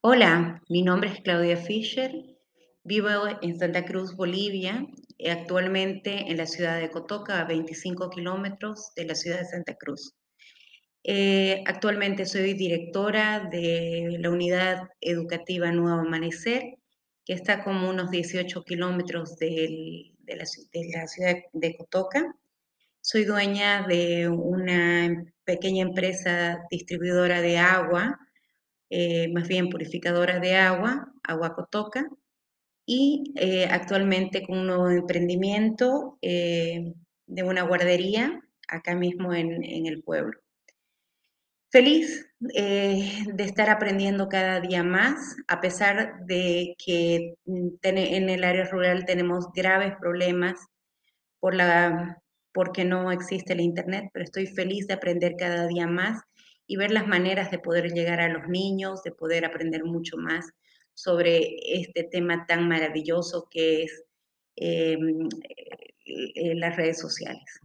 Hola, mi nombre es Claudia Fischer, vivo en Santa Cruz, Bolivia, actualmente en la ciudad de Cotoca, a 25 kilómetros de la ciudad de Santa Cruz. Eh, actualmente soy directora de la unidad educativa Nuevo Amanecer, que está como unos 18 kilómetros de, de la ciudad de Cotoca. Soy dueña de una pequeña empresa distribuidora de agua, eh, más bien purificadora de agua, Agua Cotoca, y eh, actualmente con un nuevo emprendimiento eh, de una guardería acá mismo en, en el pueblo. Feliz de estar aprendiendo cada día más, a pesar de que mm, en el área rural tenemos graves problemas por la, porque no existe el Internet, pero estoy feliz de aprender cada día más y ver las maneras de poder llegar a los niños, de poder aprender mucho más sobre este tema tan maravilloso que es eh, las redes sociales.